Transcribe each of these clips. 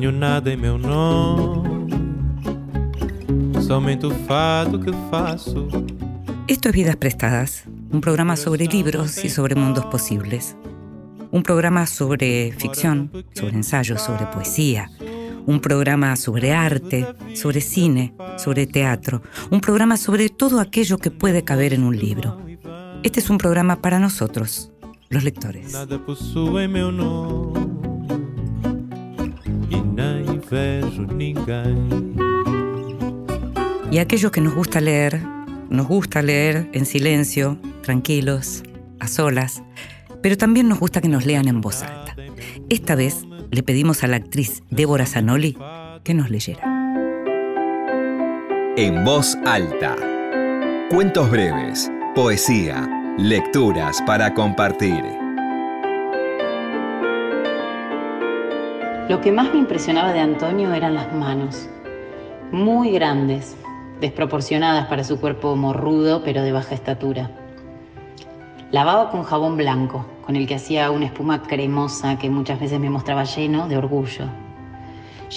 Nada em meu nome, somente o fado que faço. Esto es Vidas Prestadas, un programa sobre libros y sobre mundos posibles. Un programa sobre ficción, sobre ensayos, sobre poesía. Un programa sobre arte, sobre cine, sobre teatro. Un programa sobre todo aquello que puede caber en un libro. Este es un programa para nosotros, los lectores. Nada Y a aquellos que nos gusta leer, nos gusta leer en silencio, tranquilos, a solas, pero también nos gusta que nos lean en voz alta. Esta vez le pedimos a la actriz Débora Zanoli que nos leyera. En voz alta. Cuentos breves, poesía, lecturas para compartir. Lo que más me impresionaba de Antonio eran las manos, muy grandes, desproporcionadas para su cuerpo morrudo pero de baja estatura. Lavaba con jabón blanco, con el que hacía una espuma cremosa que muchas veces me mostraba lleno de orgullo.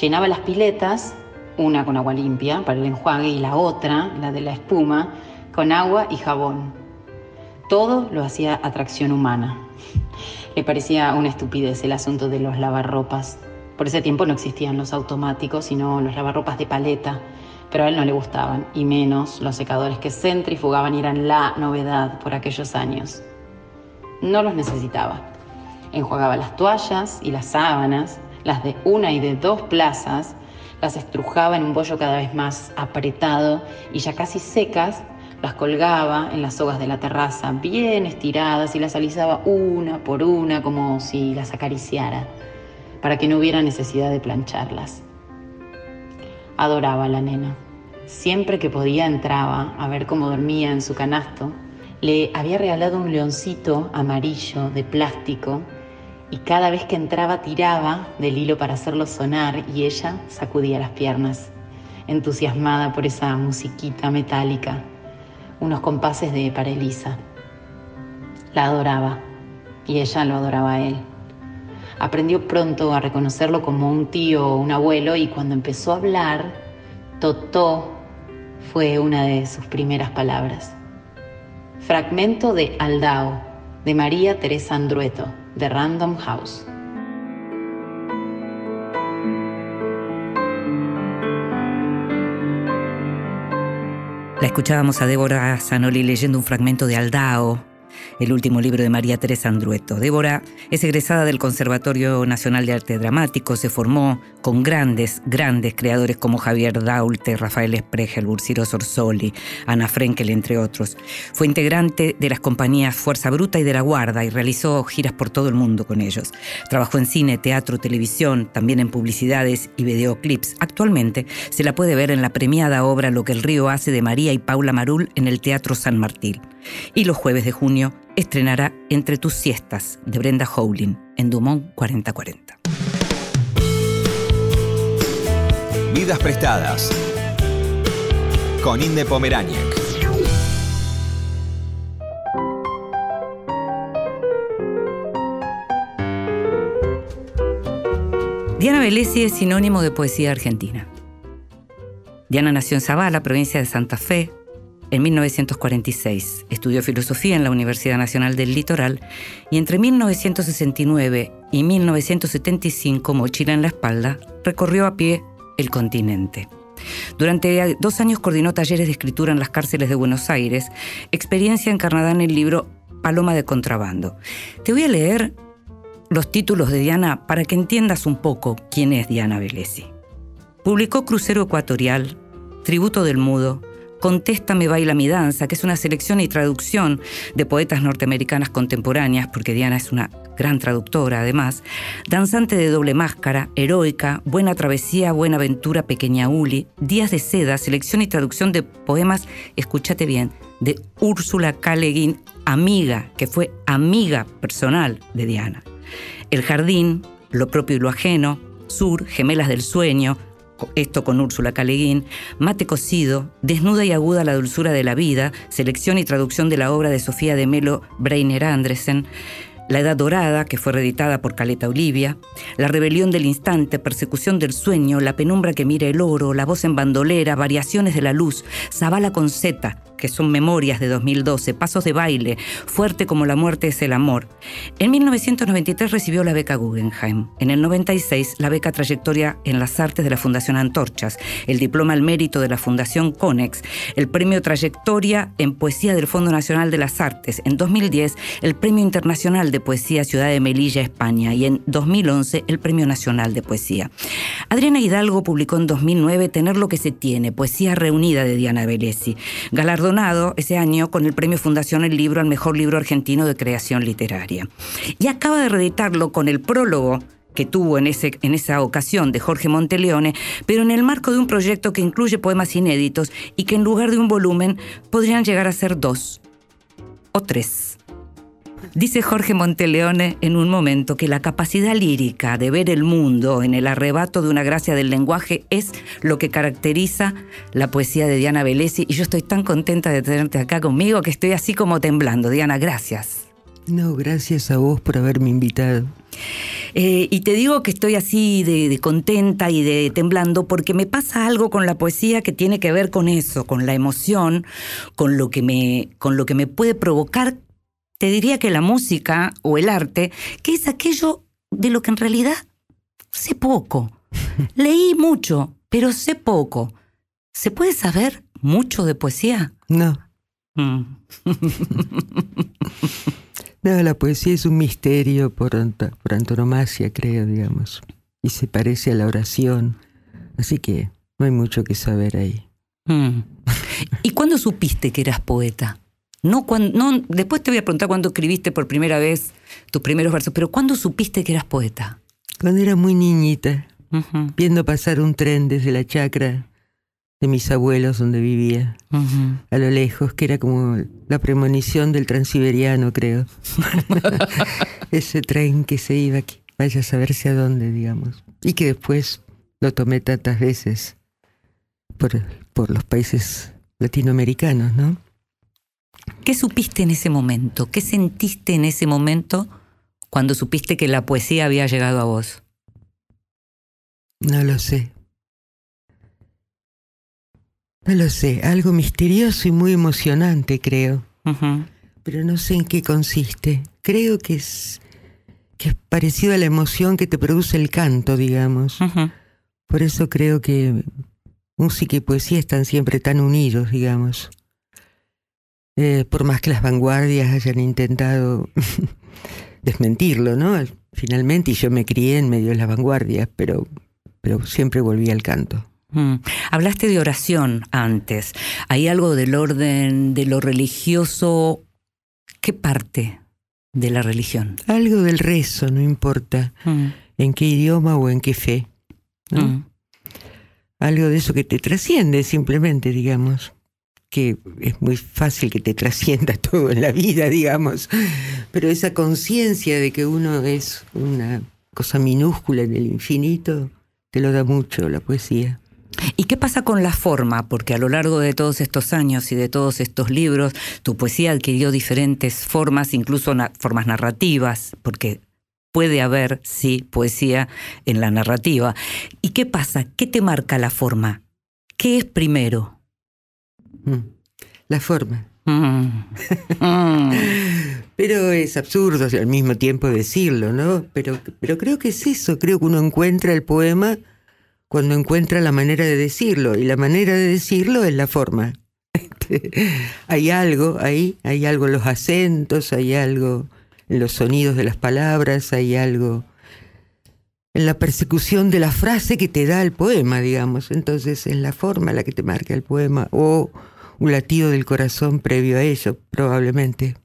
Llenaba las piletas, una con agua limpia para el enjuague y la otra, la de la espuma, con agua y jabón. Todo lo hacía atracción humana. Le parecía una estupidez el asunto de los lavarropas. Por ese tiempo no existían los automáticos, sino los lavarropas de paleta, pero a él no le gustaban, y menos los secadores que centrifugaban y eran la novedad por aquellos años. No los necesitaba. Enjuagaba las toallas y las sábanas, las de una y de dos plazas, las estrujaba en un bollo cada vez más apretado y ya casi secas, las colgaba en las sogas de la terraza, bien estiradas, y las alisaba una por una como si las acariciara, para que no hubiera necesidad de plancharlas. Adoraba a la nena. Siempre que podía entraba a ver cómo dormía en su canasto. Le había regalado un leoncito amarillo de plástico y cada vez que entraba tiraba del hilo para hacerlo sonar y ella sacudía las piernas, entusiasmada por esa musiquita metálica, unos compases de Parelisa. La adoraba y ella lo adoraba a él. Aprendió pronto a reconocerlo como un tío o un abuelo y cuando empezó a hablar, Totó fue una de sus primeras palabras. Fragmento de Aldao, de María Teresa Andrueto, de Random House. La escuchábamos a Débora Zanoli leyendo un fragmento de Aldao, el último libro de María Teresa Andrueto. Débora es egresada del Conservatorio Nacional de Arte Dramático, se formó con grandes, grandes creadores como Javier Daulte, Rafael Esprejel, Bursiro Sorsoli, Ana Frenkel, entre otros. Fue integrante de las compañías Fuerza Bruta y de La Guarda y realizó giras por todo el mundo con ellos. Trabajó en cine, teatro, televisión, también en publicidades y videoclips. Actualmente se la puede ver en la premiada obra Lo que el río hace de María y Paula Marul en el Teatro San Martín. Y los jueves de junio estrenará Entre tus siestas de Brenda Howling en Dumont 4040. Vidas prestadas. Con Inde Pomeráñez. Diana Velesi es sinónimo de poesía argentina. Diana nació en Zavala, provincia de Santa Fe, en 1946. Estudió filosofía en la Universidad Nacional del Litoral y entre 1969 y 1975, mochila en la espalda, recorrió a pie el continente. Durante dos años coordinó talleres de escritura en las cárceles de Buenos Aires, experiencia encarnada en el libro Paloma de Contrabando. Te voy a leer los títulos de Diana para que entiendas un poco quién es Diana Velesi. Publicó Crucero Ecuatorial, Tributo del Mudo, Contéstame baila mi danza, que es una selección y traducción de poetas norteamericanas contemporáneas, porque Diana es una gran traductora además, Danzante de doble máscara, Heroica, Buena travesía, Buena aventura, Pequeña Uli, Días de seda, selección y traducción de poemas, escúchate bien, de Úrsula K. amiga, que fue amiga personal de Diana. El jardín, Lo propio y lo ajeno, Sur, Gemelas del sueño, esto con Úrsula Caleguín, Mate cocido, Desnuda y aguda la dulzura de la vida, selección y traducción de la obra de Sofía de Melo Breiner Andresen, La Edad Dorada, que fue reeditada por Caleta Olivia, La Rebelión del Instante, Persecución del Sueño, La Penumbra que mira el oro, La Voz en Bandolera, Variaciones de la Luz, Zabala con Z, que son memorias de 2012, Pasos de baile, Fuerte como la muerte es el amor. En 1993 recibió la beca Guggenheim. En el 96 la beca Trayectoria en las Artes de la Fundación Antorchas, el diploma al mérito de la Fundación Conex, el premio Trayectoria en Poesía del Fondo Nacional de las Artes. En 2010 el Premio Internacional de Poesía Ciudad de Melilla, España. Y en 2011 el Premio Nacional de Poesía. Adriana Hidalgo publicó en 2009 Tener lo que se tiene, Poesía Reunida de Diana Velesi. Galardón ese año con el premio Fundación El Libro al mejor libro argentino de creación literaria. Y acaba de reeditarlo con el prólogo que tuvo en, ese, en esa ocasión de Jorge Monteleone, pero en el marco de un proyecto que incluye poemas inéditos y que en lugar de un volumen podrían llegar a ser dos o tres. Dice Jorge Monteleone en un momento que la capacidad lírica de ver el mundo en el arrebato de una gracia del lenguaje es lo que caracteriza la poesía de Diana Velesi y yo estoy tan contenta de tenerte acá conmigo que estoy así como temblando. Diana, gracias. No, gracias a vos por haberme invitado. Eh, y te digo que estoy así de, de, contenta y de temblando porque me pasa algo con la poesía que tiene que ver con eso, con la emoción, con lo que me, con lo que me puede provocar te diría que la música o el arte, que es aquello de lo que en realidad sé poco. Leí mucho, pero sé poco. ¿Se puede saber mucho de poesía? No. Mm. no, la poesía es un misterio por, por antonomasia, creo, digamos. Y se parece a la oración. Así que no hay mucho que saber ahí. Mm. ¿Y cuándo supiste que eras poeta? No, cuando, no, después te voy a preguntar cuándo escribiste por primera vez tus primeros versos, pero ¿cuándo supiste que eras poeta? Cuando era muy niñita, viendo pasar un tren desde la chacra de mis abuelos donde vivía, a lo lejos, que era como la premonición del transiberiano, creo. Ese tren que se iba, que vaya a saberse a dónde, digamos. Y que después lo tomé tantas veces por, por los países latinoamericanos, ¿no? ¿Qué supiste en ese momento? ¿Qué sentiste en ese momento cuando supiste que la poesía había llegado a vos? No lo sé. No lo sé, algo misterioso y muy emocionante, creo. Pero no sé en qué consiste. Creo que es, que es parecido a la emoción que te produce el canto, digamos. Por eso creo que música y poesía están siempre tan unidos, digamos. Eh, por más que las vanguardias hayan intentado desmentirlo, ¿no? Finalmente, y yo me crié en medio de las vanguardias, pero, pero siempre volví al canto. Mm. Hablaste de oración antes. ¿Hay algo del orden de lo religioso? ¿Qué parte de la religión? Algo del rezo, no importa mm. en qué idioma o en qué fe. Mm. Algo de eso que te trasciende simplemente, digamos que es muy fácil que te trascienda todo en la vida, digamos, pero esa conciencia de que uno es una cosa minúscula en el infinito, te lo da mucho la poesía. ¿Y qué pasa con la forma? Porque a lo largo de todos estos años y de todos estos libros, tu poesía adquirió diferentes formas, incluso formas narrativas, porque puede haber, sí, poesía en la narrativa. ¿Y qué pasa? ¿Qué te marca la forma? ¿Qué es primero? Mm. La forma. Mm. pero es absurdo al mismo tiempo decirlo, ¿no? Pero, pero creo que es eso, creo que uno encuentra el poema cuando encuentra la manera de decirlo, y la manera de decirlo es la forma. hay algo ahí, hay algo en los acentos, hay algo en los sonidos de las palabras, hay algo en la persecución de la frase que te da el poema, digamos. Entonces es la forma la que te marca el poema, o un latido del corazón previo a ello, probablemente.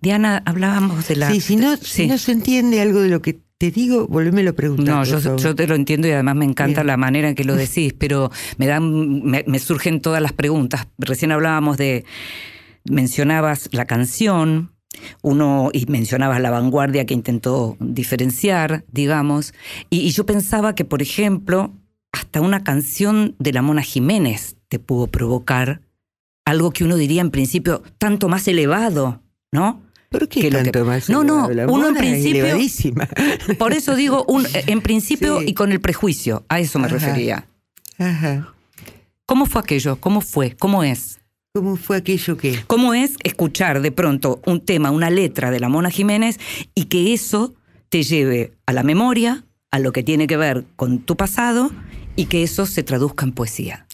Diana, hablábamos de la... Sí, si no, Si no se entiende algo de lo que te digo, volvémelo a preguntar. No, yo, te lo entiendo y además me encanta la manera en que lo decís, pero me, dan, me, surgen todas las preguntas. Recién hablábamos de, mencionabas la canción, uno y mencionabas la vanguardia que intentó diferenciar, digamos, y, yo pensaba que, por ejemplo, hasta una canción de la Mona Jiménez te pudo provocar algo que uno diría en principio tanto más elevado, ¿no? ¿Por qué que lo que- tanto más? No, no? La uno en principio-. Por eso digo, un- en principio Sí. y con el prejuicio, a eso me Ajá. refería. Ajá. ¿Cómo fue aquello? ¿Cómo fue? ¿Cómo es? ¿Cómo fue aquello que? ¿Cómo es escuchar de pronto un tema, una letra de la Mona Jiménez y que eso te lleve a la memoria, a lo que tiene que ver con tu pasado y que eso se traduzca en poesía?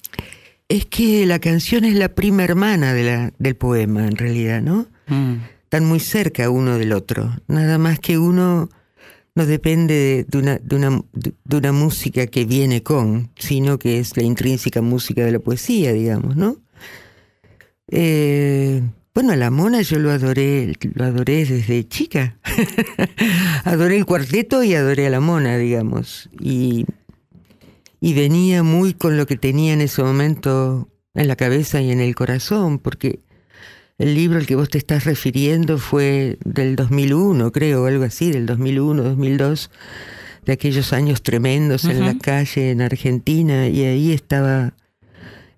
Es que la canción es la prima hermana de la, del poema, en realidad, ¿no? Mm. Están muy cerca uno del otro. Nada más que uno no depende de, de una, de, una, de una música que viene con, sino que es la intrínseca música de la poesía, digamos, ¿no? Eh, bueno, a la mona yo lo adoré, lo adoré desde chica. adoré el cuarteto y adoré a la mona, digamos. Y, y venía muy con lo que tenía en ese momento en la cabeza y en el corazón, porque el libro al que vos te estás refiriendo fue del 2001, creo, o algo así, del 2001, 2002, de aquellos años tremendos en la calle en Argentina, y ahí estaba,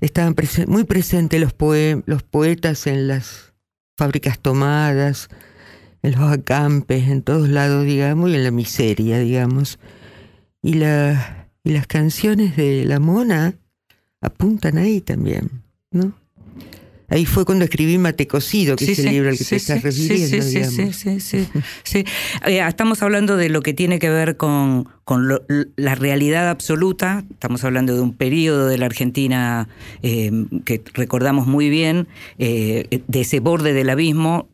estaban muy presentes los, los poetas en las fábricas tomadas, en los acampes, en todos lados, digamos, y en la miseria, digamos. Y, y las canciones de La Mona apuntan ahí también, ¿no? Ahí fue cuando escribí Mate Cocido, que es el libro al que te estás refiriendo, sí, sí, digamos. sí, sí, sí, sí. Eh, estamos hablando de lo que tiene que ver con, con lo- la realidad absoluta. Estamos hablando de un periodo de la Argentina eh, que recordamos muy bien, eh, de ese borde del abismo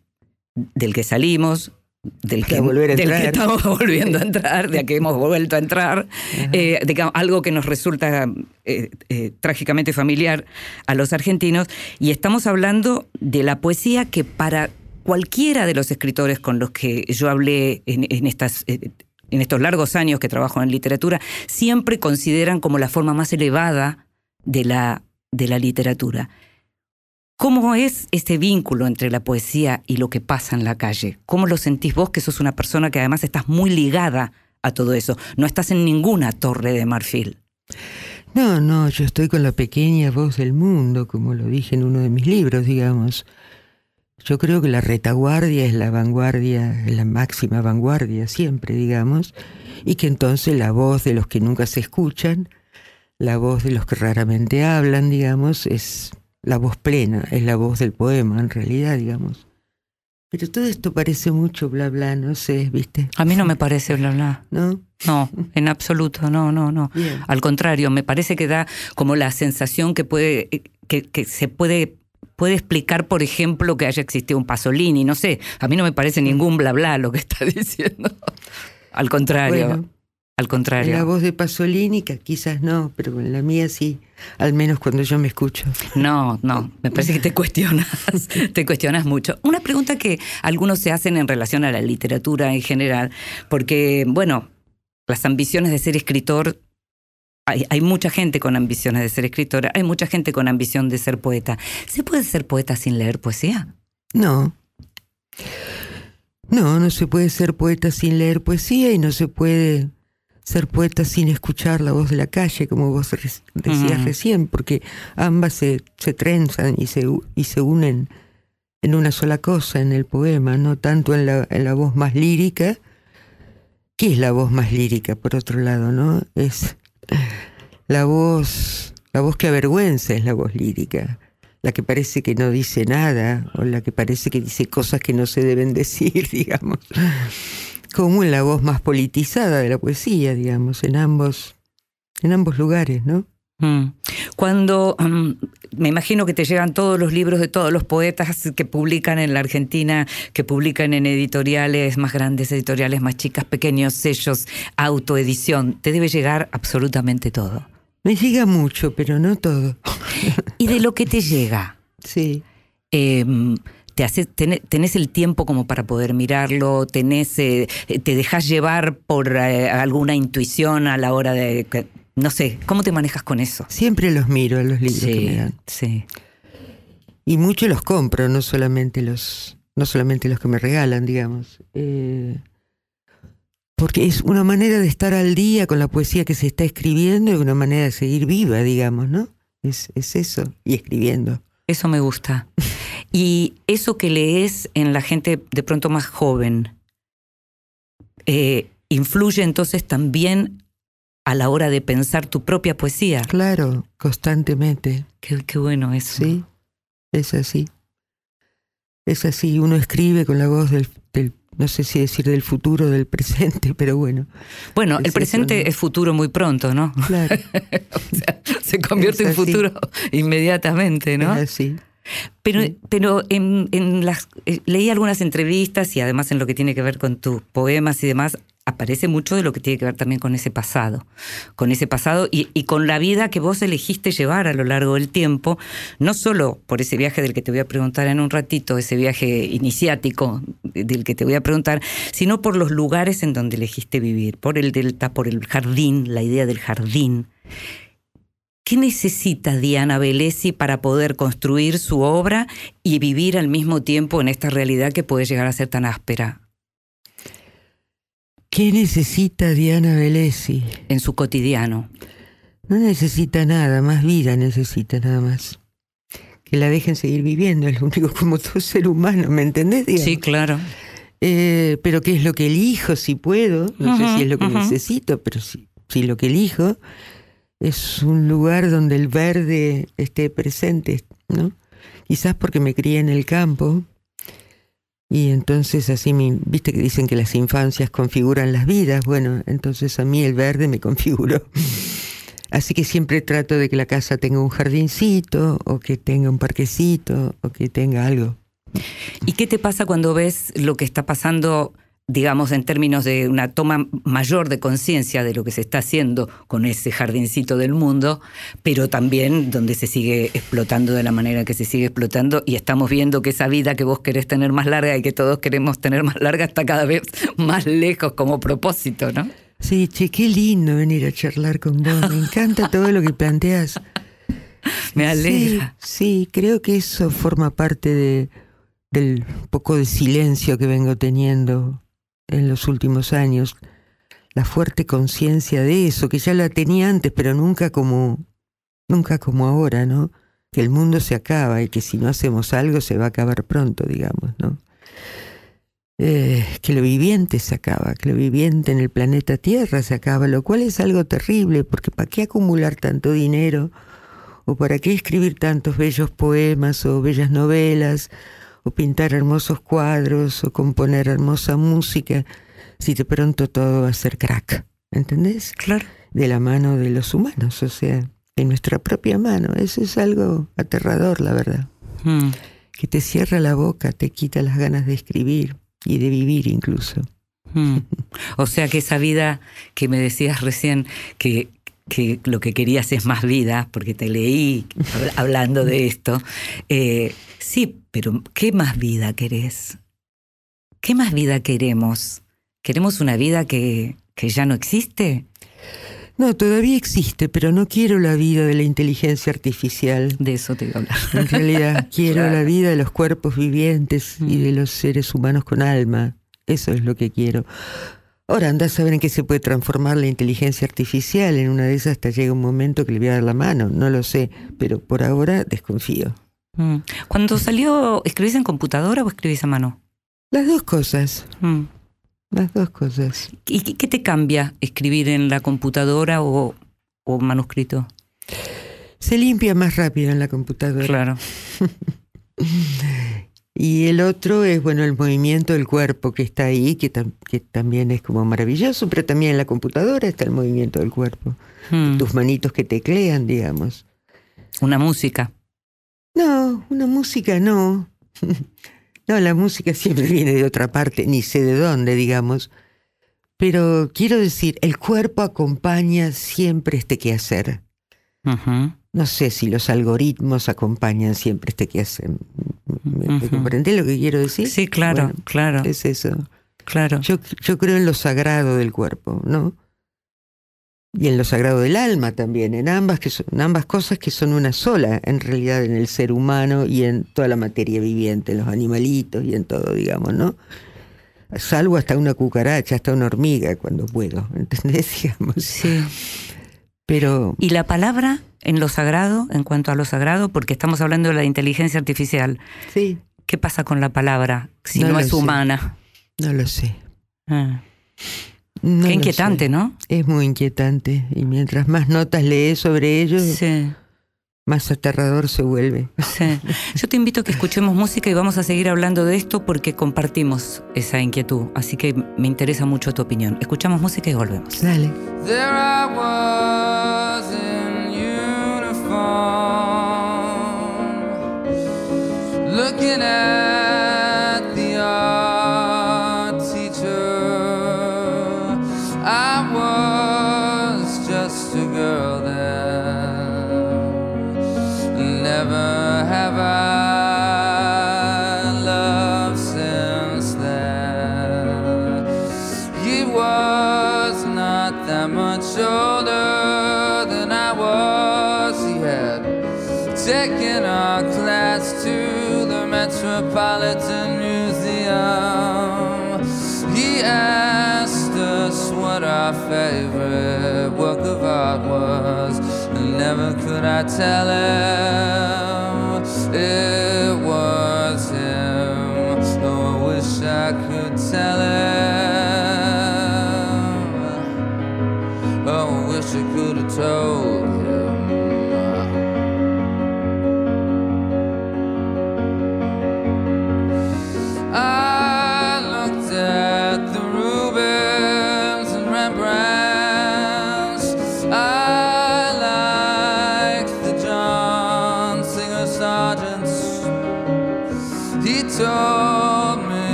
del que salimos. Del que, Para volver a del que entrar. estamos volviendo a entrar, de que hemos vuelto a entrar, eh, de algo que nos resulta eh, eh, trágicamente familiar a los argentinos, y estamos hablando de la poesía que para cualquiera de los escritores con los que yo hablé en, en estas... en estos largos años que trabajo en literatura, siempre consideran como la forma más elevada de la, de la literatura. ¿Cómo es ese vínculo entre la poesía y lo que pasa en la calle? ¿Cómo lo sentís vos que sos una persona que además estás muy ligada a todo eso? No estás en ninguna torre de marfil. No, no, yo estoy con la pequeña voz del mundo, como lo dije en uno de mis libros, digamos. Yo creo que la retaguardia es la vanguardia, la máxima vanguardia siempre, digamos, y que entonces la voz de los que nunca se escuchan, la voz de los que raramente hablan, digamos, es la voz plena, es la voz del poema, en realidad, digamos. Pero todo esto parece mucho bla bla, no sé, ¿viste? A mí no me parece bla bla. ¿No? No, en absoluto, no, no, no. Bien. Al contrario, me parece que da como la sensación que puede, que, que se puede, puede explicar, por ejemplo, que haya existido un Pasolini, no sé, a mí no me parece ningún bla bla lo que está diciendo. Al contrario, Bueno, al En la contrario. voz de Pasolini, que quizás no, pero en la mía sí, al menos cuando yo me escucho. No, no, me parece que te cuestionas, te cuestionas mucho. Una pregunta que algunos se hacen en relación a la literatura en general, porque, bueno, las ambiciones de ser escritor, hay, hay mucha gente con ambiciones de ser escritora, hay mucha gente con ambición de ser poeta. ¿Se puede ser poeta sin leer poesía? No. No, no se puede ser poeta sin leer poesía y no se puede ser poeta sin escuchar la voz de la calle, como vos decías recién, porque ambas se, se trenzan y se, y se unen en una sola cosa en el poema, no tanto en la, en la voz más lírica. ¿Qué es la voz más lírica, por otro lado, no? Es la voz, la voz que avergüenza es la voz lírica la que parece que no dice nada o la que parece que dice cosas que no se deben decir, digamos. Como en la voz más politizada de la poesía, digamos, en ambos, en ambos lugares, ¿no? Mm. Cuando mm, me imagino que te llegan todos los libros de todos los poetas que publican en la Argentina, que publican en editoriales más grandes, editoriales más chicas, pequeños sellos, autoedición, te debe llegar absolutamente todo. Me llega mucho, pero no todo. Y de lo que te llega, Sí. eh, te hace, tené- tenés el tiempo como para poder mirarlo, tenés, eh, te dejas llevar por eh, alguna intuición a la hora de, no sé, ¿cómo te manejas con eso? Siempre los miro los libros que me dan. sí. Y muchos los compro, no solamente los, no solamente los que me regalan, digamos. Eh, porque es una manera de estar al día con la poesía que se está escribiendo y una manera de seguir viva, digamos, ¿no? Es, es eso, y escribiendo. Eso me gusta. Y eso que lees en la gente de pronto más joven, eh, influye entonces también a la hora de pensar tu propia poesía. Claro, constantemente. Qué, qué bueno eso. Sí, es así. Es así, uno escribe con la voz del, del- no sé si decir del futuro o del presente, pero bueno, Bueno, el eso, presente ¿no? es futuro muy pronto, ¿no? claro, O sea, se convierte en futuro inmediatamente, ¿no? es así. Pero, pero en, en las eh, leí algunas entrevistas y además en lo que tiene que ver con tus poemas y demás, aparece mucho de lo que tiene que ver también con ese pasado, con ese pasado y, y con la vida que vos elegiste llevar a lo largo del tiempo, no solo por ese viaje del que te voy a preguntar en un ratito, ese viaje iniciático del que te voy a preguntar, sino por los lugares en donde elegiste vivir, por el delta, por el jardín, la idea del jardín. ¿Qué necesita Diana Velesi para poder construir su obra y vivir al mismo tiempo en esta realidad que puede llegar a ser tan áspera ¿Qué necesita Diana Velesi? en su cotidiano? No necesita nada, más vida necesita nada más. Que la dejen seguir viviendo, es lo único como todo ser humano, ¿me entendés? Digamos? Sí, claro. Eh, pero ¿qué es lo que elijo si puedo? No sé si es lo que necesito, pero si, si lo que elijo es un lugar donde el verde esté presente, ¿no? Quizás porque me crié en el campo y entonces así, mi, viste que dicen que las infancias configuran las vidas, bueno, entonces a mí el verde me configuró. Así que siempre trato de que la casa tenga un jardincito o que tenga un parquecito o que tenga algo. ¿Y qué te pasa cuando ves lo que está pasando, digamos, en términos de una toma mayor de conciencia de lo que se está haciendo con ese jardincito del mundo, pero también donde se sigue explotando de la manera que se sigue explotando y estamos viendo que esa vida que vos querés tener más larga y que todos queremos tener más larga está cada vez más lejos como propósito, ¿no? Sí, che, qué lindo venir a charlar con vos. Me encanta todo lo que planteas. Me alegra. Sí, sí, creo que eso forma parte de, del poco de silencio que vengo teniendo en los últimos años. La fuerte conciencia de eso, que ya la tenía antes, pero nunca como, nunca como ahora, ¿no? Que el mundo se acaba y que si no hacemos algo se va a acabar pronto, digamos, ¿no? Eh, que lo viviente se acaba, que lo viviente en el planeta Tierra se acaba, lo cual es algo terrible, porque ¿para qué acumular tanto dinero? ¿O para qué escribir tantos bellos poemas o bellas novelas? ¿O pintar hermosos cuadros? ¿O componer hermosa música? Si de pronto todo va a ser crack, ¿entendés? Claro. De la mano de los humanos, o sea, de nuestra propia mano. Eso es algo aterrador, la verdad. Mm. Que te cierra la boca, te quita las ganas de escribir y de vivir incluso. Mm. O sea que esa vida que me decías recién, que, que lo que querías es más vida, porque te leí hab- hablando de esto, eh, sí, pero ¿qué más vida querés? ¿Qué más vida queremos? ¿Queremos una vida que, que ya no existe? No, todavía existe, pero no quiero la vida de la inteligencia artificial. De eso te iba a hablar. En realidad, quiero Claro. la vida de los cuerpos vivientes y de los seres humanos con alma. Eso es lo que quiero. Ahora, andás a saber en qué se puede transformar la inteligencia artificial. En una de esas hasta llega un momento que le voy a dar la mano. No lo sé, pero por ahora desconfío. Mm. Cuando salió, ¿escribís en computadora o escribís a mano? Las dos cosas, Mm. las dos cosas. ¿Y qué- qué te cambia escribir en la computadora o, o manuscrito? Se limpia más rápido en la computadora. Claro. Y el otro es, bueno, el movimiento del cuerpo que está ahí, que, tam- que también es como maravilloso, pero también en la computadora está el movimiento del cuerpo. Mm. Tus manitos que teclean, digamos. Una música. No, una música no. No, la música siempre viene de otra parte, ni sé de dónde, digamos. Pero quiero decir, el cuerpo acompaña siempre este quehacer. No sé si los algoritmos acompañan siempre este quehacer. ¿Me, comprendés lo que quiero decir? Sí, claro, Bueno, claro, Es eso. claro. Yo, yo creo en lo sagrado del cuerpo, ¿no? Y en lo sagrado del alma también, en ambas, que son, en ambas cosas que son una sola, en realidad, en el ser humano y en toda la materia viviente, en los animalitos y en todo, digamos, ¿no? Salvo hasta una cucaracha, hasta una hormiga, cuando puedo, ¿entendés? Digamos. Sí. Pero ¿Y la palabra? en lo sagrado, en cuanto a lo sagrado, porque estamos hablando de la inteligencia artificial. Sí, ¿Qué pasa con la palabra si No es sé. humana? no lo sé. Ah, No Qué inquietante, sé. ¿no? Es muy inquietante. Y mientras más notas lees sobre ello, Sí, más aterrador se vuelve. sí. Yo te invito a que escuchemos música y vamos a seguir hablando de esto porque compartimos esa inquietud. Así que me interesa mucho tu opinión. Escuchamos música y volvemos. Dale. There I was in uniform, looking at Metropolitan Museum. He asked us what our favorite work of art was, and never could I tell him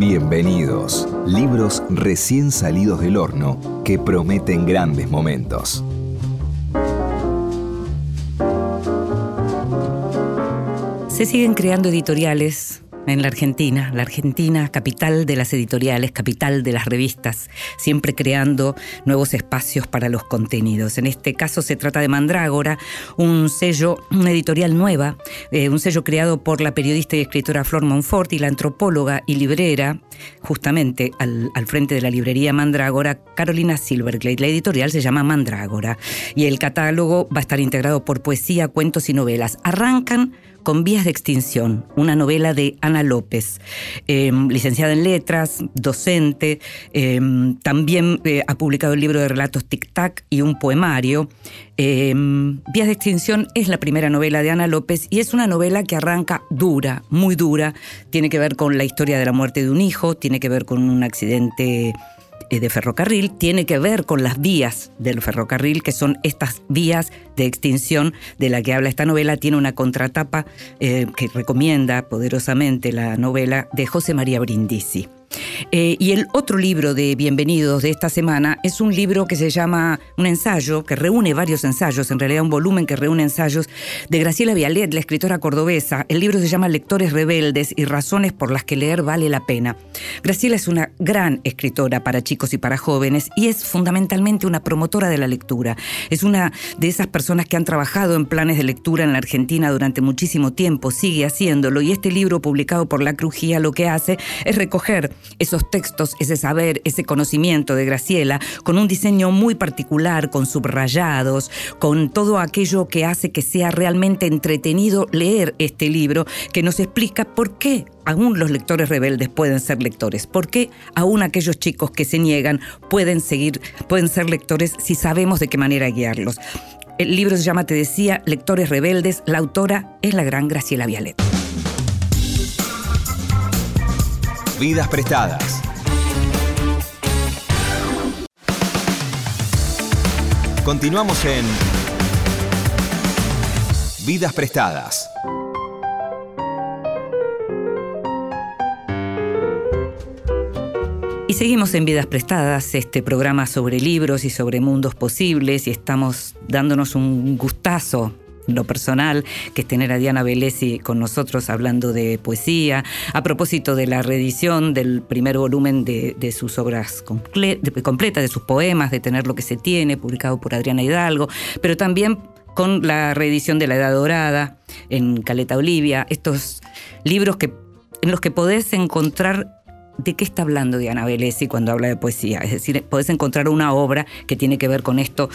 Bienvenidos. Libros recién salidos del horno que prometen grandes momentos. Se siguen creando editoriales en la Argentina, la Argentina, capital de las editoriales, capital de las revistas, siempre creando nuevos espacios para los contenidos. En este caso se trata de Mandrágora, un sello, una editorial nueva, eh, un sello creado por la periodista y escritora Flor Monfort y la antropóloga y librera, justamente al, frente de la librería Mandrágora, Carolina Silverglade. La editorial se llama Mandrágora y el catálogo va a estar integrado por poesía, cuentos y novelas. Arrancan con Vías de Extinción, una novela de Ana López, eh, licenciada en letras, docente, eh, también eh, ha publicado el libro de relatos Tic Tac y un poemario. Eh, Vías de Extinción es la primera novela de Ana López y es una novela que arranca dura, muy dura, tiene que ver con la historia de la muerte de un hijo, tiene que ver con un accidente de ferrocarril tiene que ver con las vías del ferrocarril, que son estas vías de extinción de la que habla esta novela. Tiene una contratapa eh, que recomienda poderosamente la novela de José María Brindisi. Eh, y el otro libro de Bienvenidos de esta semana es un libro que se llama un ensayo, que reúne varios ensayos, en realidad un volumen que reúne ensayos de Graciela Vialet, la escritora cordobesa. El libro se llama Lectores Rebeldes y Razones por las que leer vale la pena. Graciela es una gran escritora para chicos y para jóvenes y es fundamentalmente una promotora de la lectura. Es una de esas personas que han trabajado en planes de lectura en la Argentina durante muchísimo tiempo, sigue haciéndolo y este libro publicado por La Crujía lo que hace es recoger esos textos, ese saber, ese conocimiento de Graciela, con un diseño muy particular, con subrayados, con todo aquello que hace que sea realmente entretenido leer este libro, que nos explica por qué aún los lectores rebeldes pueden ser lectores, por qué aún aquellos chicos que se niegan pueden seguir, pueden ser lectores si sabemos de qué manera guiarlos. El libro se llama Te decía, Lectores Rebeldes. La autora es la gran Graciela Vialet. Vidas prestadas. Continuamos en Vidas prestadas. Y seguimos en Vidas Prestadas, este programa sobre libros y sobre mundos posibles, y estamos dándonos un gustazo lo personal, que es tener a Diana Velesi con nosotros hablando de poesía, a propósito de la reedición del primer volumen de, de sus obras completas, de sus poemas, de Tener lo que se tiene, publicado por Adriana Hidalgo, pero también con la reedición de La Edad Dorada en Caleta Olivia, estos libros que, en los que podés encontrar de qué está hablando Diana Velesi cuando habla de poesía. Es decir, podés encontrar una obra que tiene que ver con esto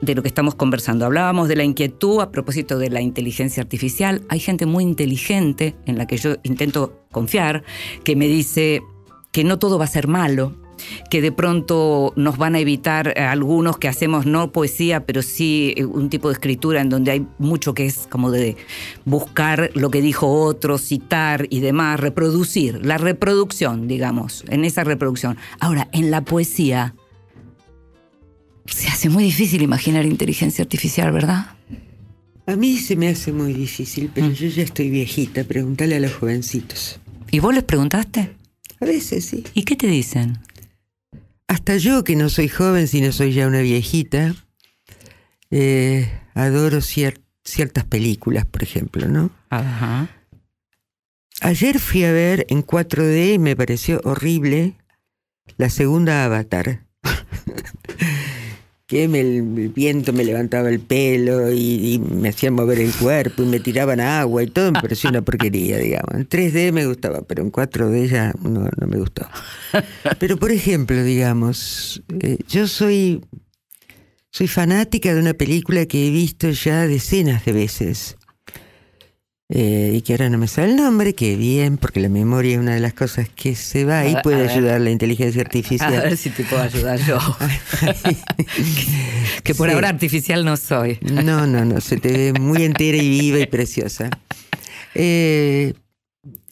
de lo que estamos conversando. Hablábamos de la inquietud a propósito de la inteligencia artificial. Hay gente muy inteligente en la que yo intento confiar, que me dice que no todo va a ser malo, que de pronto nos van a evitar eh, algunos que hacemos no poesía, pero sí eh, un tipo de escritura en donde hay mucho que es como de buscar lo que dijo otro, citar y demás, reproducir, la reproducción, digamos, en esa reproducción. Ahora, en la poesía se hace muy difícil imaginar inteligencia artificial, ¿verdad? A mí se me hace muy difícil, pero yo ya estoy viejita. Pregúntale a los jovencitos. ¿Y vos les preguntaste? A veces sí. ¿Y qué te dicen? Hasta yo, que no soy joven, sino soy ya una viejita, eh, adoro cier- ciertas películas, por ejemplo, ¿no? Ajá. Ayer fui a ver en 4D y me pareció horrible la segunda Avatar. Que el viento me levantaba el pelo y, y me hacían mover el cuerpo y me tiraban agua y todo me pareció una porquería, digamos. En 3D me gustaba, pero en 4D ya no, no me gustó. Pero por ejemplo, digamos, eh, yo soy, soy fanática de una película que he visto ya decenas de veces. Eh, y que ahora no me sale el nombre, que bien, porque la memoria es una de las cosas que se va y A- puede a ver. ayudar la inteligencia A artificial. ver si te puedo ayudar yo. que por Sí. ahora artificial no soy. No, no, no, se te ve muy entera y viva y preciosa. Eh,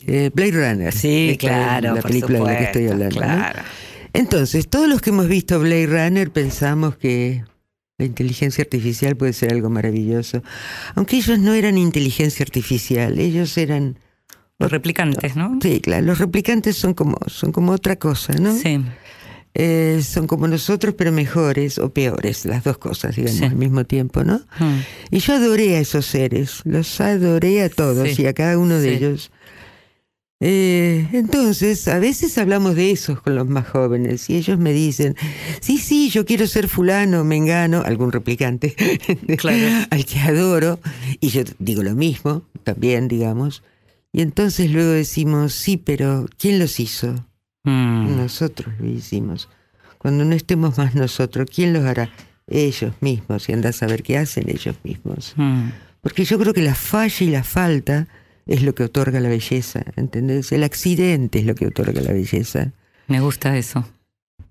eh, Blade Runner. Sí, claro. La película de la que estoy hablando. ¿no? Claro. Entonces, todos los que hemos visto Blade Runner pensamos que la inteligencia artificial puede ser algo maravilloso. Aunque ellos no eran inteligencia artificial, ellos eran... Los replicantes, ¿no? Sí, claro, los replicantes son como, son como otra cosa, ¿no? Sí. Eh, son como nosotros, pero mejores o peores, las dos cosas, digamos, Sí. al mismo tiempo, ¿no? Mm. Y yo adoré a esos seres, los adoré a todos Sí, y a cada uno de ellos. Eh, entonces, a veces hablamos de esos con los más jóvenes y ellos me dicen, sí, sí, yo quiero ser fulano, mengano, algún replicante, Claro. al que adoro, y yo digo lo mismo, también, digamos. Y entonces luego decimos, sí, pero ¿quién los hizo? Mm. Nosotros lo hicimos. Cuando no estemos más nosotros, ¿quién los hará? Ellos mismos, y andás a saber qué hacen ellos mismos. Mm. Porque yo creo que la falla y la falta es lo que otorga la belleza, ¿entendés? El accidente es lo que otorga la belleza. Me gusta eso.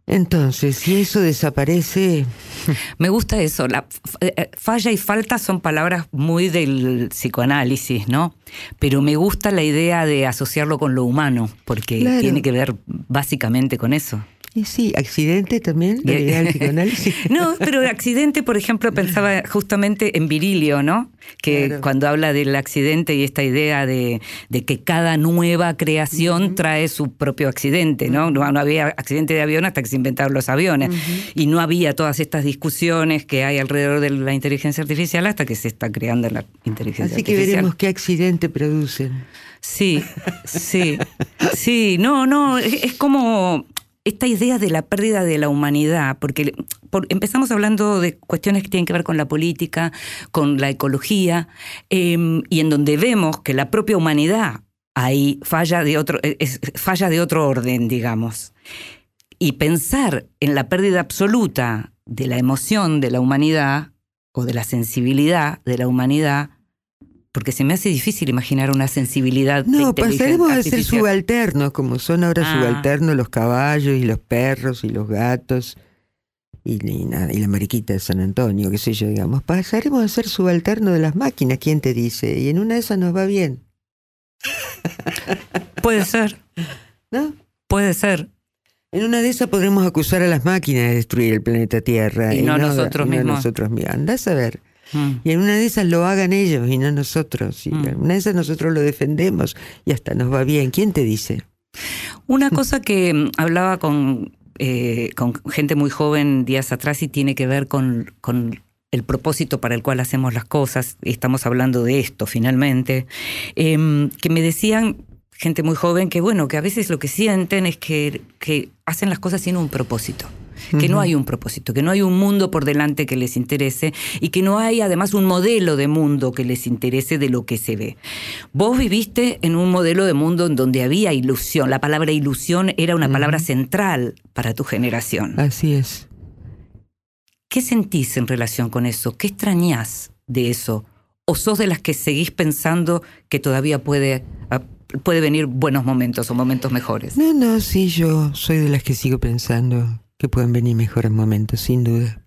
Entonces, si eso desaparece, Me gusta eso. La f- eh, falla y falta son palabras muy del psicoanálisis, ¿no? Pero me gusta la idea de asociarlo con lo humano, porque Claro. tiene que ver básicamente con eso. Y sí, accidente también, la idea del psicoanálisis. No, pero accidente, por ejemplo, pensaba justamente en Virilio, ¿no? Que Claro. cuando habla del accidente y esta idea de, de que cada nueva creación trae su propio accidente, ¿no? ¿no? no había accidente de avión hasta que se inventaron los aviones. Y no había todas estas discusiones que hay alrededor de la inteligencia artificial hasta que se está creando la inteligencia Así que artificial. veremos qué accidente producen. Sí, sí, sí, no, no, es, es como esta idea de la pérdida de la humanidad, porque por- empezamos hablando de cuestiones que tienen que ver con la política, con la ecología, eh, y en donde vemos que la propia humanidad ahí falla de otro, es- falla de otro orden, digamos. Y pensar en la pérdida absoluta de la emoción de la humanidad o de la sensibilidad de la humanidad, porque se me hace difícil imaginar una sensibilidad. No, pasaremos a ser subalternos, como son ahora Ah. subalternos los caballos y los perros y los gatos y, y nada, y la mariquita de San Antonio, qué sé yo, digamos, pasaremos a ser subalterno de las máquinas, ¿quién te dice? Y en una de esas nos va bien, Puede ser, ¿no? puede ser. En una de esas podremos acusar a las máquinas de destruir el planeta Tierra. Y no nosotros y no mismos. nosotros mismos. Andás a ver. Mm. Y en una de esas lo hagan ellos y no nosotros. Y Mm. en una de esas nosotros lo defendemos y hasta nos va bien. ¿Quién te dice? Una cosa que mm, hablaba con, eh, con gente muy joven días atrás y tiene que ver con, con el propósito para el cual hacemos las cosas, y estamos hablando de esto finalmente, em, que me decían gente muy joven que bueno, que a veces lo que sienten es que, que hacen las cosas sin un propósito. Que no hay un propósito, que no hay un mundo por delante que les interese y que no hay además un modelo de mundo que les interese de lo que se ve. Vos viviste en un modelo de mundo en donde había ilusión. La palabra ilusión era una palabra central para tu generación. Así es. ¿Qué sentís en relación con eso? ¿Qué extrañás de eso? ¿O sos de las que seguís pensando que todavía puede, puede venir buenos momentos o momentos mejores? No, no, sí, yo soy de las que sigo pensando que pueden venir mejores momentos, sin duda.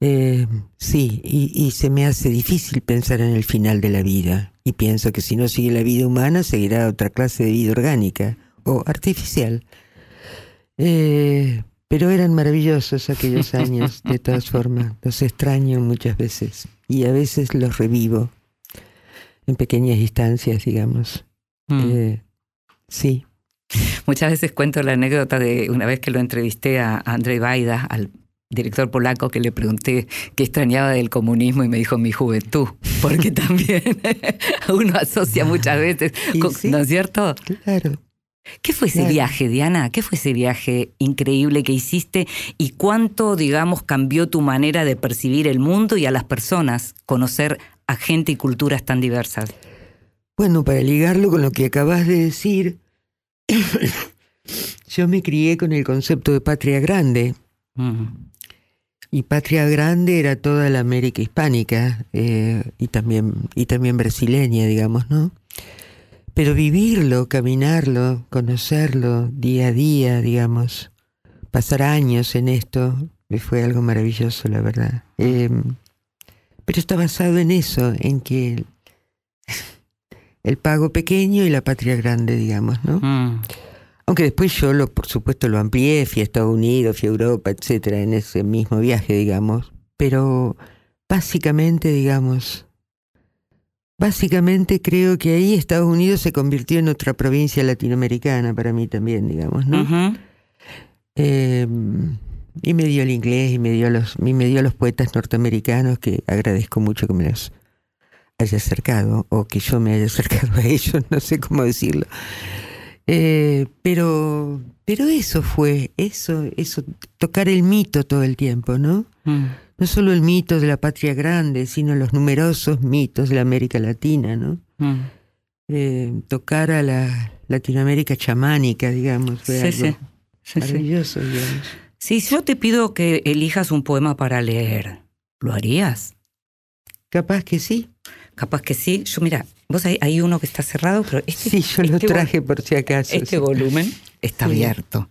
Eh, sí, y, y se me hace difícil pensar en el final de la vida. Y pienso que si no sigue la vida humana, seguirá otra clase de vida orgánica o artificial. Eh, pero eran maravillosos aquellos años, de todas formas. Los extraño muchas veces. Y a veces los revivo en pequeñas distancias, digamos. Mm. Eh, sí. Muchas veces cuento la anécdota de una vez que lo entrevisté a Andrzej Wajda, al director polaco, que le pregunté qué extrañaba del comunismo y me dijo mi juventud, porque también uno asocia muchas veces, con- sí. ¿no es cierto? Claro. ¿Qué fue ese Claro. viaje, Diana? ¿Qué fue ese viaje increíble que hiciste y cuánto, digamos, cambió tu manera de percibir el mundo y a las personas, conocer a gente y culturas tan diversas? Bueno, para ligarlo con lo que acabas de decir, yo me crié con el concepto de patria grande. Y patria grande era toda la América hispánica eh, y, también, y también brasileña, digamos, ¿no? Pero vivirlo, caminarlo, conocerlo día a día, digamos, pasar años en esto, me fue algo maravilloso, la verdad. Eh, pero está basado en eso, en que el, pago pequeño y la patria grande, digamos, ¿no? Mm. Aunque después yo, lo, por supuesto, lo amplié, fui a Estados Unidos, fui a Europa, etcétera, en ese mismo viaje, digamos. Pero básicamente, digamos, básicamente creo que ahí Estados Unidos se convirtió en otra provincia latinoamericana para mí también, digamos, ¿no? Eh, y me dio el inglés y me dio los, y me dio los poetas norteamericanos que agradezco mucho que me los haya acercado o que yo me haya acercado a ellos, no sé cómo decirlo. Eh, pero, pero eso fue, eso, eso, tocar el mito todo el tiempo, ¿no? Mm. No solo el mito de la patria grande, sino los numerosos mitos de la América Latina, ¿no? Mm. Eh, tocar a la Latinoamérica chamánica, digamos, fue Sí, algo sí. Sí, sí. maravilloso, digamos. Si yo te pido que elijas un poema para leer, ¿lo harías? Capaz que sí. Capaz que sí. Yo, mira, vos hay, hay uno que está cerrado, pero este, Sí, yo lo este traje por si acaso. este sí. volumen está Sí. abierto.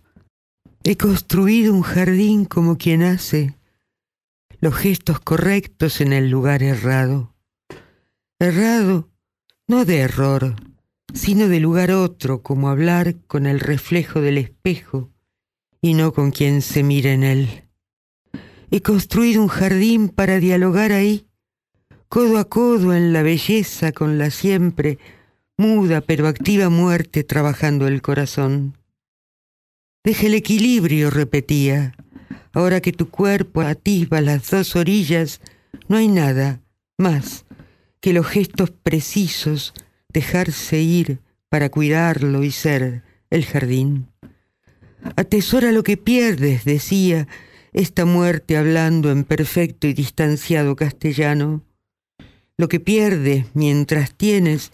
He construido un jardín como quien hace los gestos correctos en el lugar errado. Errado, no de error, sino de lugar otro, como hablar con el reflejo del espejo y no con quien se mira en él. He construido un jardín para dialogar ahí, codo a codo en la belleza con la siempre muda pero activa muerte trabajando el corazón. Deja el equilibrio, repetía. Ahora que tu cuerpo atisba las dos orillas, no hay nada más que los gestos precisos, dejarse ir para cuidarlo y ser el jardín. Atesora lo que pierdes, decía esta muerte hablando en perfecto y distanciado castellano. Lo que pierdes mientras tienes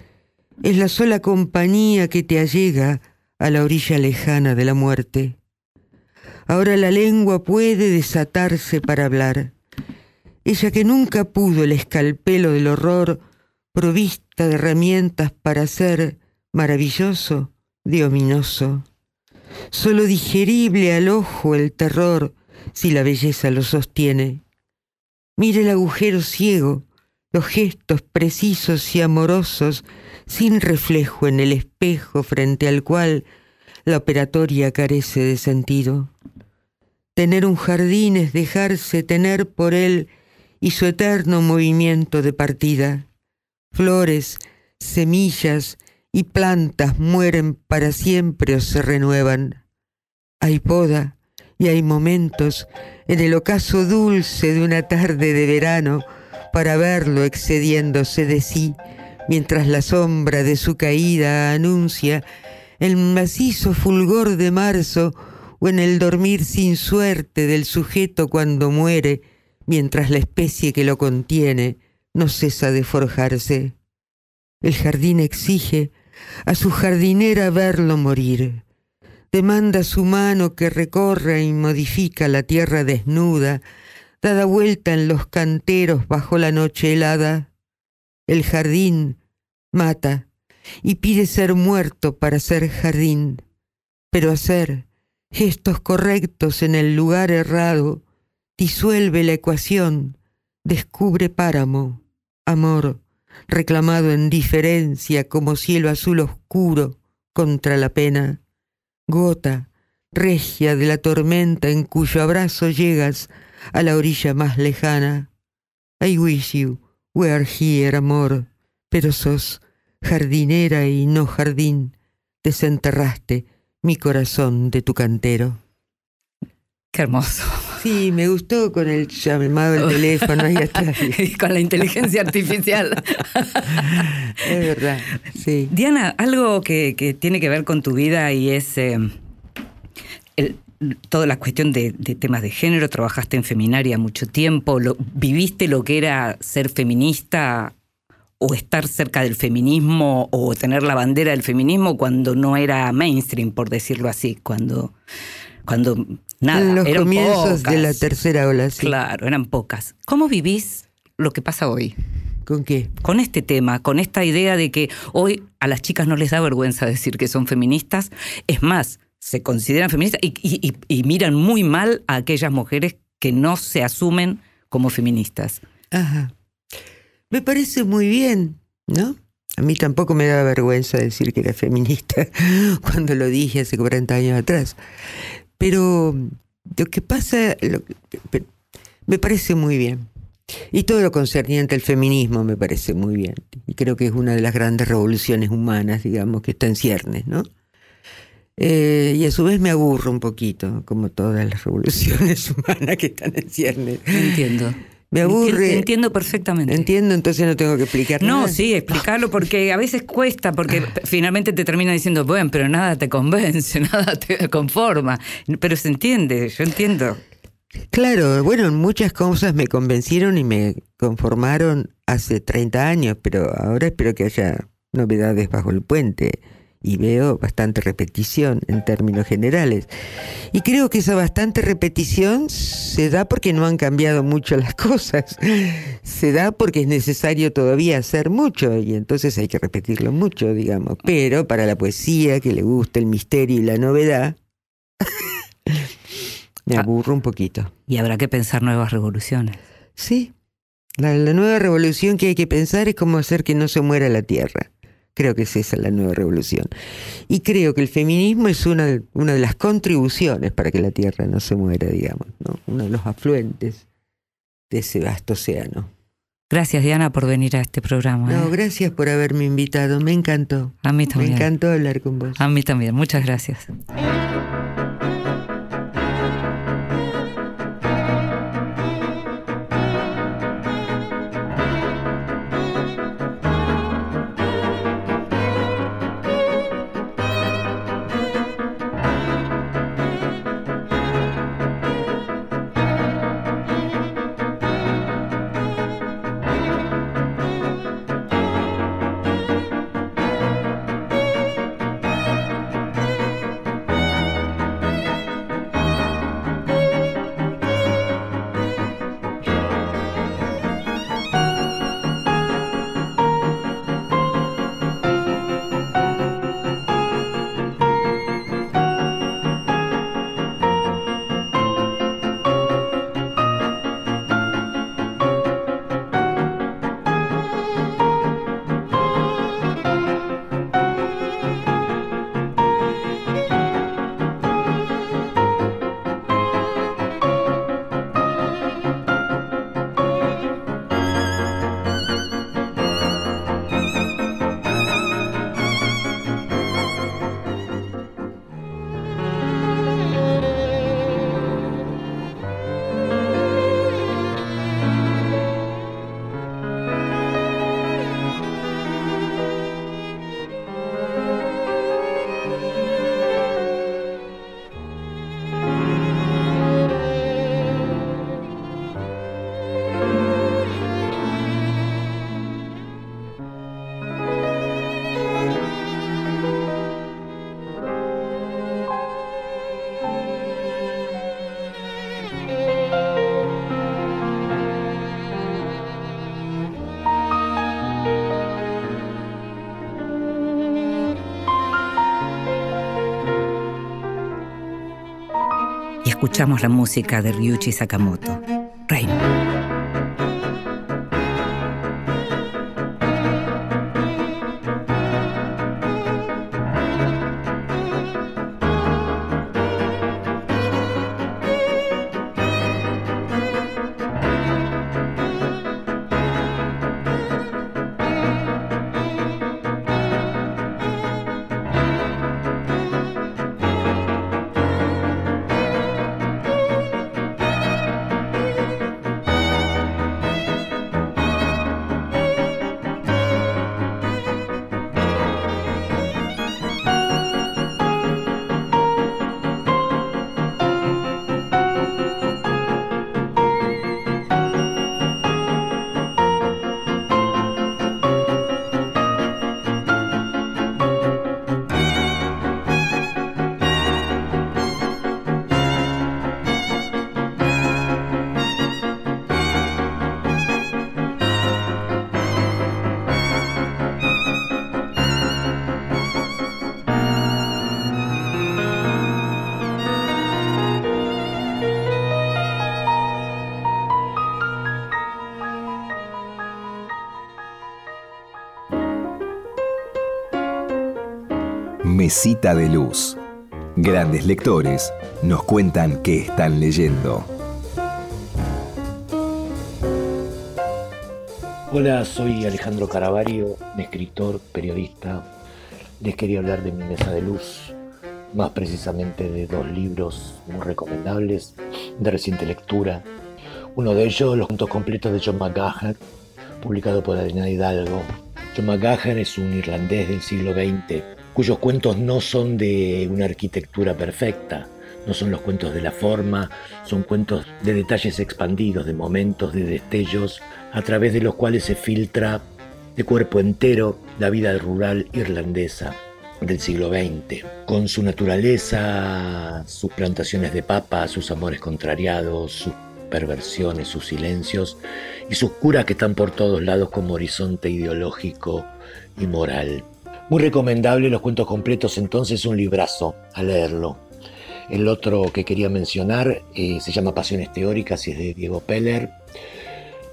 es la sola compañía que te allega a la orilla lejana de la muerte. Ahora la lengua puede desatarse para hablar. Ella que nunca pudo el escalpelo del horror, provista de herramientas para ser maravilloso, de ominoso. Solo digerible al ojo el terror si la belleza lo sostiene. Mire el agujero ciego, los gestos precisos y amorosos, sin reflejo en el espejo frente al cual la operatoria carece de sentido. Tener un jardín es dejarse tener por él y su eterno movimiento de partida. Flores, semillas y plantas mueren para siempre o se renuevan. Hay poda y hay momentos en el ocaso dulce de una tarde de verano para verlo excediéndose de sí, mientras la sombra de su caída anuncia el macizo fulgor de marzo o en el dormir sin suerte del sujeto cuando muere, mientras la especie que lo contiene no cesa de forjarse. El jardín exige a su jardinera verlo morir. Demanda su mano que recorra y modifica la tierra desnuda, dada vuelta en los canteros bajo la noche helada. El jardín mata y pide ser muerto para ser jardín, pero hacer gestos correctos en el lugar errado disuelve la ecuación, descubre páramo, amor, reclamado en diferencia como cielo azul oscuro contra la pena, gota, regia de la tormenta en cuyo abrazo llegas a la orilla más lejana. I wish you were here, amor, pero sos jardinera y no jardín, desenterraste mi corazón de tu cantero. Qué hermoso. Sí, me gustó con el llamado del teléfono ahí atrás. con la inteligencia artificial. es verdad, sí. Diana, algo que, que, tiene que ver con tu vida y es eh, toda la cuestión de, de, temas de género, trabajaste en Feminaria mucho tiempo, lo, viviste lo que era ser feminista o estar cerca del feminismo o tener la bandera del feminismo cuando no era mainstream, por decirlo así, cuando, cuando nada. En los eran comienzos pocas. de la tercera ola, sí. Claro, eran pocas. ¿Cómo vivís lo que pasa hoy? ¿Con qué? Con este tema, con esta idea de que hoy a las chicas no les da vergüenza decir que son feministas. Es más, se consideran feministas y, miran muy mal a aquellas mujeres que no se asumen como feministas. Ajá. Me parece muy bien, ¿no? A mí tampoco me da vergüenza decir que era feminista cuando lo dije hace 40 años atrás. Pero lo que pasa, me parece muy bien. Y todo lo concerniente al feminismo me parece muy bien. Y creo que es una de las grandes revoluciones humanas, digamos, que está en ciernes, ¿no? Eh, y a su vez me aburro un poquito, como todas las revoluciones humanas que están en ciernes. Entiendo. Me aburre. Entiendo perfectamente. Entiendo, entonces no tengo que explicar no, nada. No, sí, explicarlo porque a veces cuesta, porque finalmente te termina diciendo, bueno, pero nada te convence, nada te conforma. Pero se entiende, yo entiendo. Claro, bueno, muchas cosas me convencieron y me conformaron hace 30 años, pero ahora espero que haya novedades bajo el puente y veo bastante repetición en términos generales. Y creo que esa bastante repetición se da porque no han cambiado mucho las cosas. Se da porque es necesario todavía hacer mucho y entonces hay que repetirlo mucho, digamos. Pero para la poesía que le gusta el misterio y la novedad, me aburro un poquito. Y habrá que pensar nuevas revoluciones. Sí. La, la nueva revolución que hay que pensar es cómo hacer que no se muera la tierra. Creo que es esa la nueva revolución. Y creo que el feminismo es una, una de las contribuciones para que la Tierra no se muera, digamos, ¿no? uno de los afluentes de ese vasto océano. Gracias, Diana, por venir a este programa. No, ¿eh? gracias por haberme invitado. Me encantó. A mí también. Me encantó hablar con vos. A mí también. Muchas gracias. Escuchamos la música de Ryuichi Sakamoto. Rain. Mesita de Luz. Grandes lectores nos cuentan qué están leyendo. Hola, soy Alejandro Caravario, escritor, periodista. Les quería hablar de mi mesa de luz, más precisamente de dos libros muy recomendables de reciente lectura. Uno de ellos, Los cuentos completos de John McGahern, publicado por Adriana Hidalgo. John McGahern es un irlandés del siglo XX cuyos cuentos no son de una arquitectura perfecta, no son los cuentos de la forma, son cuentos de detalles expandidos, de momentos, de destellos, a través de los cuales se filtra de cuerpo entero la vida rural irlandesa del siglo XX, con su naturaleza, sus plantaciones de papa, sus amores contrariados, sus perversiones, sus silencios y sus curas que están por todos lados como horizonte ideológico y moral. Muy recomendable los cuentos completos, entonces un librazo a leerlo. El otro que quería mencionar eh, se llama Pasiones Teóricas y es de Diego Peller.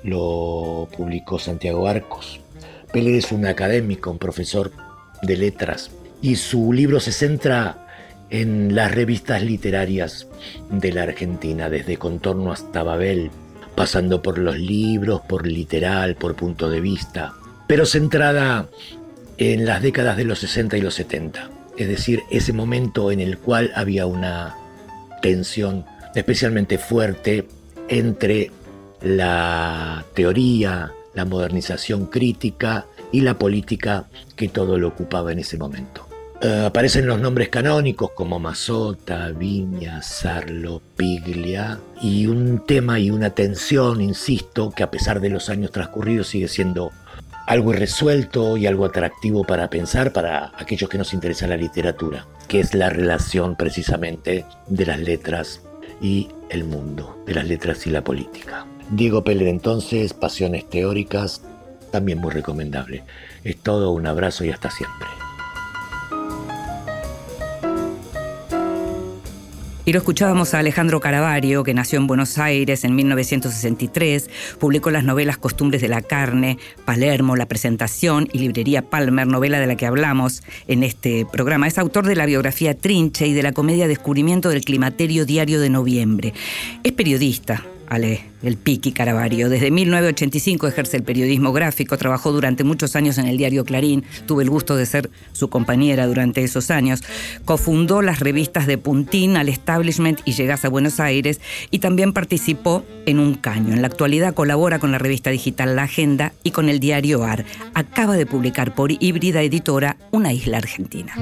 Lo publicó Santiago Arcos. Peller es un académico, un profesor de letras, y su libro se centra en las revistas literarias de la Argentina, desde Contorno hasta Babel, pasando por los libros, por literal, por punto de vista, pero centrada en las décadas de los 60 y los 70, es decir, ese momento en el cual había una tensión especialmente fuerte entre la teoría, la modernización crítica y la política que todo lo ocupaba en ese momento. Eh, aparecen los nombres canónicos como Mazota, Viña, Sarlo, Piglia y un tema y una tensión, insisto, que a pesar de los años transcurridos sigue siendo algo irresuelto y algo atractivo para pensar para aquellos que nos interesa la literatura, que es la relación precisamente de las letras y el mundo, de las letras y la política. Diego Peller entonces, Pasiones Teóricas, también muy recomendable. Es todo, un abrazo y hasta siempre. Y lo escuchábamos a Alejandro Caravario, que nació en Buenos Aires en 1963, publicó las novelas Costumbres de la Carne, Palermo, La Presentación y Librería Palmer, novela de la que hablamos en este programa. Es autor de la biografía Trinche y de la comedia Descubrimiento del Climaterio Diario de Noviembre. Es periodista, Ale, el Piqui Caravario. Desde 1985 ejerce el periodismo gráfico, trabajó durante muchos años en el diario Clarín, tuve el gusto de ser su compañera durante esos años. Cofundó las revistas de Puntín al Establishment y Llegás a Buenos Aires y también participó en Un Caño. En la actualidad colabora con la revista digital La Agenda y con el diario AR. Acaba de publicar por Híbrida Editora Una Isla Argentina.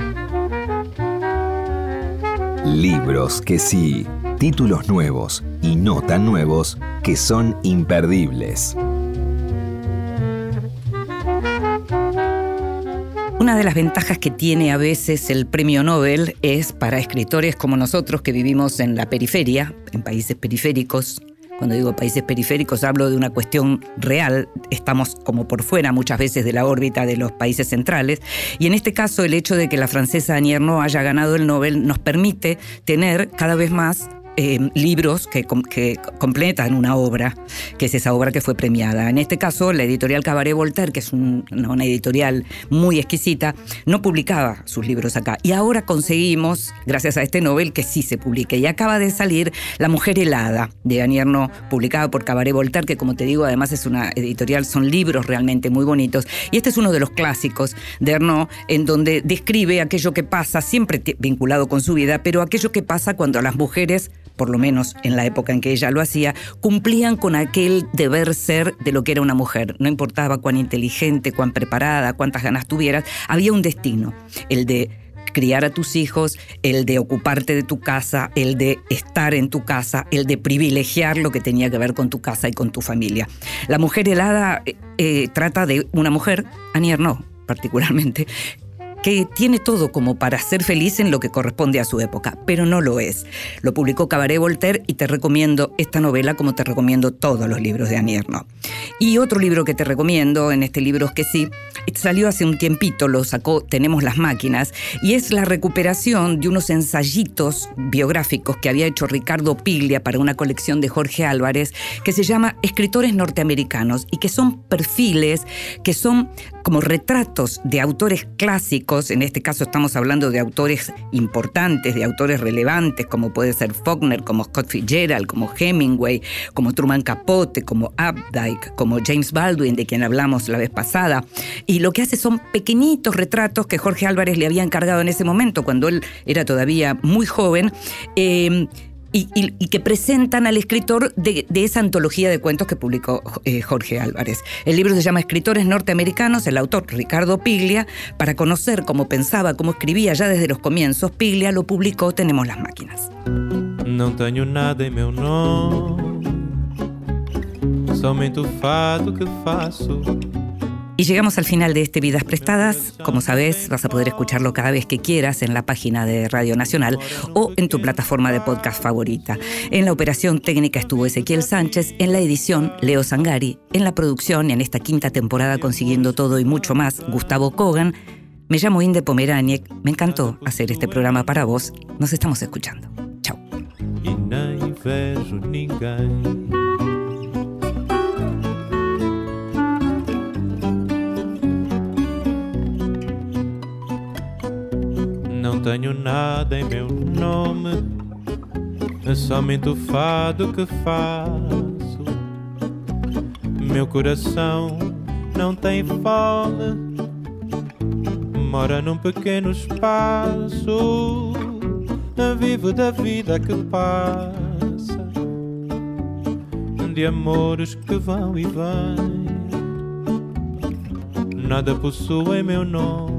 Libros que sí, títulos nuevos y no tan nuevos que son imperdibles. Una de las ventajas que tiene a veces el premio Nobel es para escritores como nosotros que vivimos en la periferia, en países periféricos, cuando digo países periféricos hablo de una cuestión real, estamos como por fuera muchas veces de la órbita de los países centrales, y en este caso el hecho de que la francesa Annie Ernaux haya ganado el Nobel nos permite tener cada vez más eh, libros que, com- que completan una obra, que es esa obra que fue premiada. En este caso, la editorial Cabaret Voltaire, que es un- una, editorial muy exquisita, no publicaba sus libros acá. Y ahora conseguimos, gracias a este Nobel, que sí se publique. Y acaba de salir La Mujer Helada, de Annie Ernaux, publicada por Cabaret Voltaire, que como te digo, además es una editorial, son libros realmente muy bonitos. Y este es uno de los clásicos de Ernaux, en donde describe aquello que pasa, siempre vinculado con su vida, pero aquello que pasa cuando las mujeres, por lo menos en la época en que ella lo hacía, cumplían con aquel deber ser de lo que era una mujer. No importaba cuán inteligente, cuán preparada, cuántas ganas tuvieras, había un destino, el de criar a tus hijos, el de ocuparte de tu casa, el de estar en tu casa, el de privilegiar lo que tenía que ver con tu casa y con tu familia. La mujer helada eh, eh, trata de una mujer, Annie Ernaux particularmente, que tiene todo como para ser feliz en lo que corresponde a su época, pero no lo es. Lo publicó Cabaret Voltaire y te recomiendo esta novela como te recomiendo todos los libros de Annie Ernaux. Y otro libro que te recomiendo en este libro es que sí, salió hace un tiempito, lo sacó Tenemos las máquinas, y es la recuperación de unos ensayitos biográficos que había hecho Ricardo Piglia para una colección de Jorge Álvarez que se llama Escritores norteamericanos y que son perfiles, que son como retratos de autores clásicos, en este caso estamos hablando de autores importantes, de autores relevantes, como puede ser Faulkner, como Scott Fitzgerald, como Hemingway, como Truman Capote, como Updike, como James Baldwin, de quien hablamos la vez pasada. Y lo que hace son pequeñitos retratos que Jorge Álvarez le había encargado en ese momento, cuando él era todavía muy joven. eh, y, que presentan al escritor de, esa antología de cuentos que publicó eh, Jorge Álvarez. El libro se llama Escritores norteamericanos, el autor Ricardo Piglia, para conocer cómo pensaba, cómo escribía ya desde los comienzos, Piglia lo publicó Tenemos las máquinas. Não tenho nada em meu nome, somente o fado que faço. Y llegamos al final de este Vidas Prestadas. Como sabes, vas a poder escucharlo cada vez que quieras en la página de Radio Nacional o en tu plataforma de podcast favorita. En la operación técnica estuvo Ezequiel Sánchez, en la edición Leo Sangari, en la producción en esta quinta temporada consiguiendo todo y mucho más Gustavo Kogan. Me llamo Inde Pomeraniec. Me encantó hacer este programa para vos. Nos estamos escuchando. Chao. Não tenho nada em meu nome, é somente o fado que faço. Meu coração não tem fome, mora num pequeno espaço. Vivo da vida que passa, de amores que vão e vêm. Nada possuem meu nome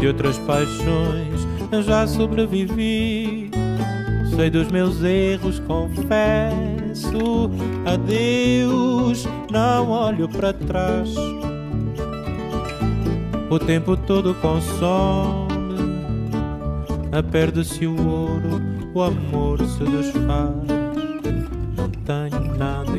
De outras paixões já sobrevivi. Sei dos meus erros, confesso. Adeus, não olho para trás. O tempo todo consome. Perde-se o ouro, o amor se desfaz. Não tenho nada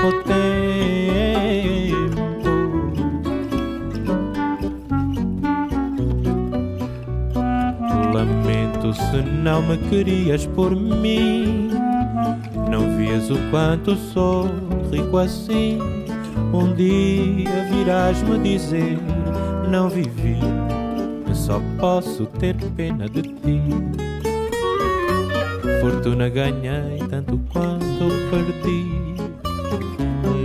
O tempo Lamento se não me querias por mim. Não vias o quanto sou rico assim. Um dia virás me dizer: Não vivi, só posso ter pena de ti. Fortuna ganhei tanto quanto perdi.